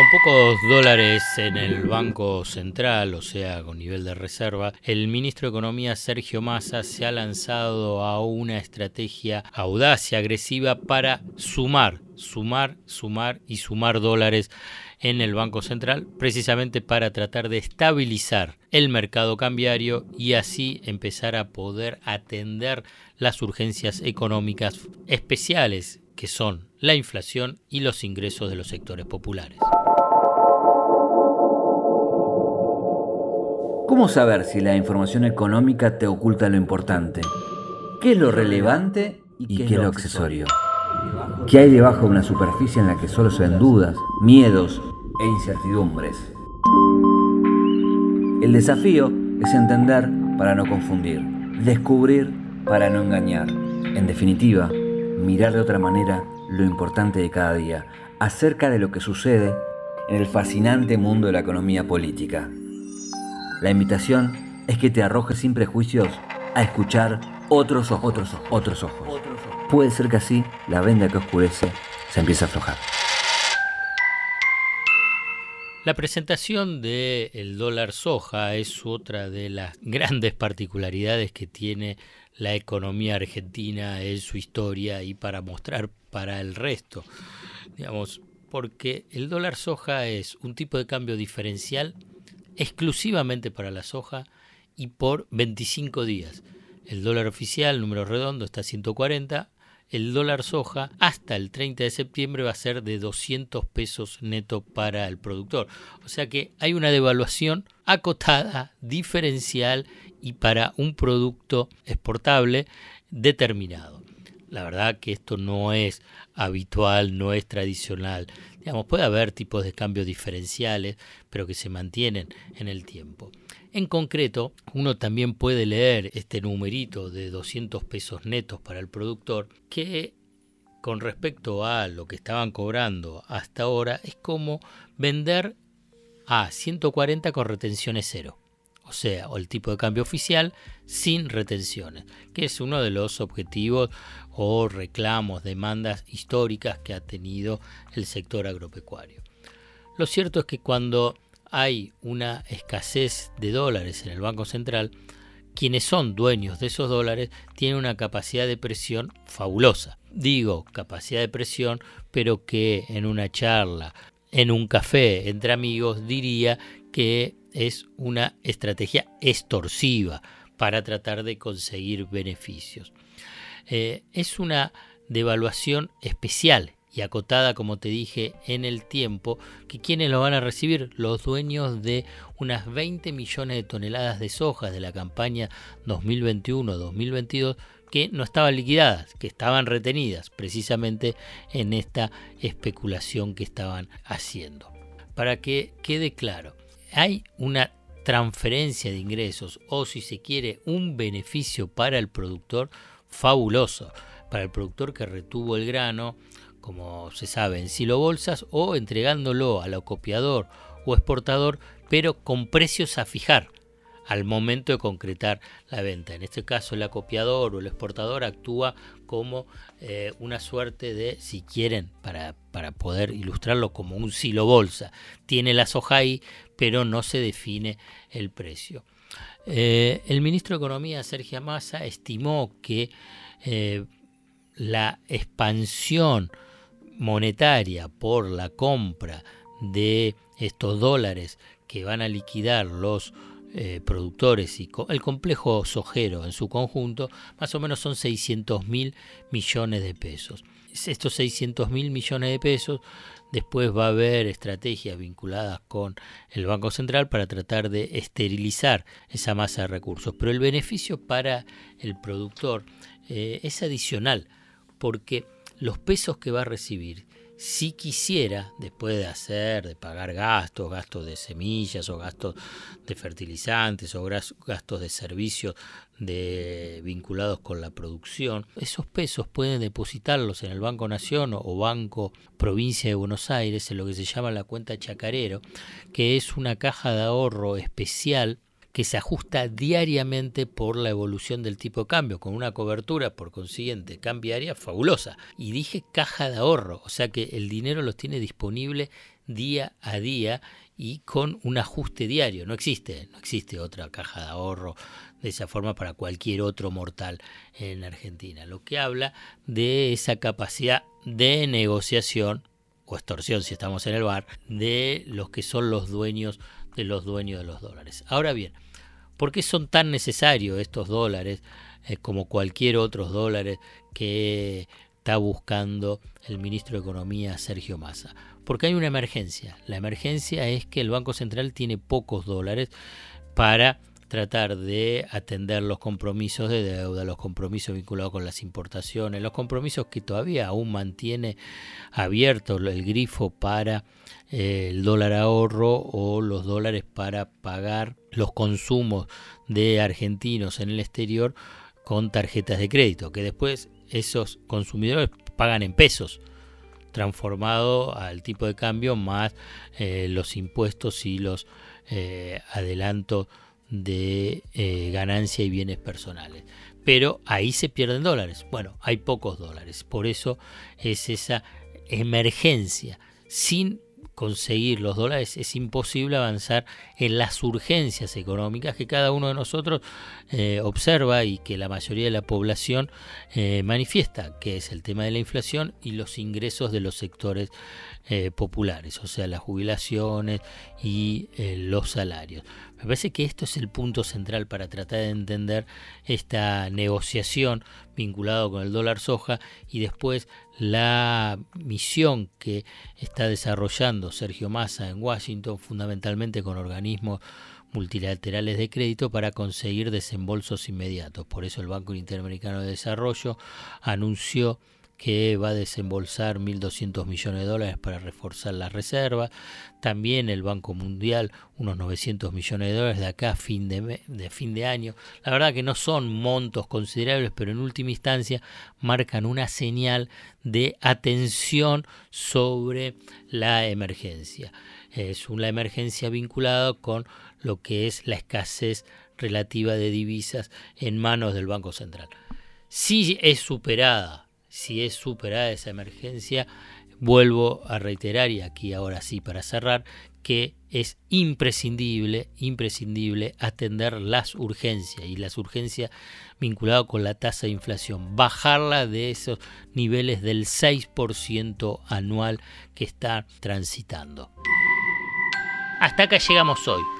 Con pocos dólares en el Banco Central, o sea, con nivel de reserva, el ministro de Economía Sergio Massa se ha lanzado a una estrategia audaz y agresiva para sumar, sumar, sumar y sumar dólares en el Banco Central, precisamente para tratar de estabilizar el mercado cambiario y así empezar a poder atender las urgencias económicas especiales que son la inflación y los ingresos de los sectores populares. ¿Cómo saber si la información económica te oculta lo importante? ¿Qué es lo relevante y qué, es lo accesorio? ¿Qué hay debajo de una superficie en la que solo se ven dudas, miedos e incertidumbres? El desafío es entender para no confundir, descubrir para no engañar. En definitiva, mirar de otra manera lo importante de cada día, acerca de lo que sucede en el fascinante mundo de la economía política. La invitación es que te arrojes sin prejuicios a escuchar otros ojos, otros ojos, otros ojos. Puede ser que así la venda que oscurece se empiece a aflojar. La presentación del dólar soja es otra de las grandes particularidades que tiene la economía argentina en su historia y para mostrar para el resto. Digamos, porque el dólar soja es un tipo de cambio diferencial exclusivamente para la soja y por 25 días. El dólar oficial, número redondo, está a 140 el dólar soja hasta el 30 de septiembre va a ser de 200 pesos neto para el productor. O sea que hay una devaluación acotada, diferencial y para un producto exportable determinado. La verdad que esto no es habitual, no es tradicional. Digamos, puede haber tipos de cambios diferenciales, pero que se mantienen en el tiempo. En concreto, uno también puede leer este numerito de 200 pesos netos para el productor, que con respecto a lo que estaban cobrando hasta ahora es como vender a 140 con retenciones cero. O sea, o el tipo de cambio oficial sin retenciones, que es uno de los objetivos o reclamos, demandas históricas que ha tenido el sector agropecuario. Lo cierto es que cuando hay una escasez de dólares en el Banco Central, quienes son dueños de esos dólares tienen una capacidad de presión fabulosa. Digo capacidad de presión, pero que en una charla, en un café entre amigos, diría que es una estrategia extorsiva para tratar de conseguir beneficios. Eh, es una devaluación especial y acotada, como te dije, en el tiempo, que quienes lo van a recibir, los dueños de unas 20 millones de toneladas de soja de la campaña 2021-2022 que no estaban liquidadas, que estaban retenidas precisamente en esta especulación que estaban haciendo. Para que quede claro, hay una transferencia de ingresos o si se quiere un beneficio para el productor fabuloso, para el productor que retuvo el grano, como se sabe, en silo bolsas o entregándolo al acopiador o exportador, pero con precios a fijar al momento de concretar la venta. En este caso el acopiador o el exportador actúa como eh, una suerte de, si quieren, para, para, poder ilustrarlo como un silo bolsa. Tiene la soja ahí, pero no se define el precio. Eh, el ministro de Economía, Sergio Massa, estimó que eh, la expansión monetaria por la compra de estos dólares que van a liquidar los eh, productores y el complejo sojero en su conjunto, más o menos son 600 mil millones de pesos. Estos 600 mil millones de pesos, después va a haber estrategias vinculadas con el Banco Central para tratar de esterilizar esa masa de recursos. Pero el beneficio para el productor eh, es adicional, porque los pesos que va a recibir. Si quisiera, después de hacer, de pagar gastos, gastos de semillas o gastos de fertilizantes o gastos de servicios de, vinculados con la producción, esos pesos pueden depositarlos en el Banco Nación o Banco Provincia de Buenos Aires en lo que se llama la cuenta chacarero, que es una caja de ahorro especial que se ajusta diariamente por la evolución del tipo de cambio, con una cobertura, por consiguiente, cambiaria fabulosa. Y dije caja de ahorro, o sea que el dinero los tiene disponible día a día y con un ajuste diario. No existe, no existe otra caja de ahorro de esa forma para cualquier otro mortal en Argentina. Lo que habla de esa capacidad de negociación o extorsión si estamos en el bar de los que son los dueños de los dueños de los dólares. Ahora bien, ¿por qué son tan necesarios estos dólares eh, como cualquier otros dólares que está buscando el ministro de Economía Sergio Massa? Porque hay una emergencia. La emergencia es que el Banco Central tiene pocos dólares para tratar de atender los compromisos de deuda, los compromisos vinculados con las importaciones, los compromisos que todavía aún mantiene abierto el grifo para eh, el dólar ahorro o los dólares para pagar los consumos de argentinos en el exterior con tarjetas de crédito, que después esos consumidores pagan en pesos transformado al tipo de cambio más eh, los impuestos y los eh, adelantos de eh, ganancia y bienes personales. Pero ahí se pierden dólares. Bueno, hay pocos dólares. Por eso es esa emergencia. Sin conseguir los dólares es imposible avanzar en las urgencias económicas que cada uno de nosotros eh, observa y que la mayoría de la población eh, manifiesta, que es el tema de la inflación y los ingresos de los sectores eh, populares, o sea, las jubilaciones y los salarios. Me parece que esto es el punto central para tratar de entender esta negociación vinculado con el dólar soja y después la misión que está desarrollando Sergio Massa en Washington, fundamentalmente con organismos multilaterales de crédito para conseguir desembolsos inmediatos. Por eso el Banco Interamericano de Desarrollo anunció que va a desembolsar 1.200 millones de dólares para reforzar las reservas. También el Banco Mundial unos 900 millones de dólares de acá a fin de, de fin de año. La verdad que no son montos considerables, pero en última instancia marcan una señal de atención sobre la emergencia. Es una emergencia vinculada con lo que es la escasez relativa de divisas en manos del Banco Central. Si es superada si es superada esa emergencia, vuelvo a reiterar, y aquí ahora sí para cerrar, que es imprescindible, imprescindible atender las urgencias y las urgencias vinculadas con la tasa de inflación, bajarla de esos niveles del 6% anual que está transitando. Hasta acá llegamos hoy.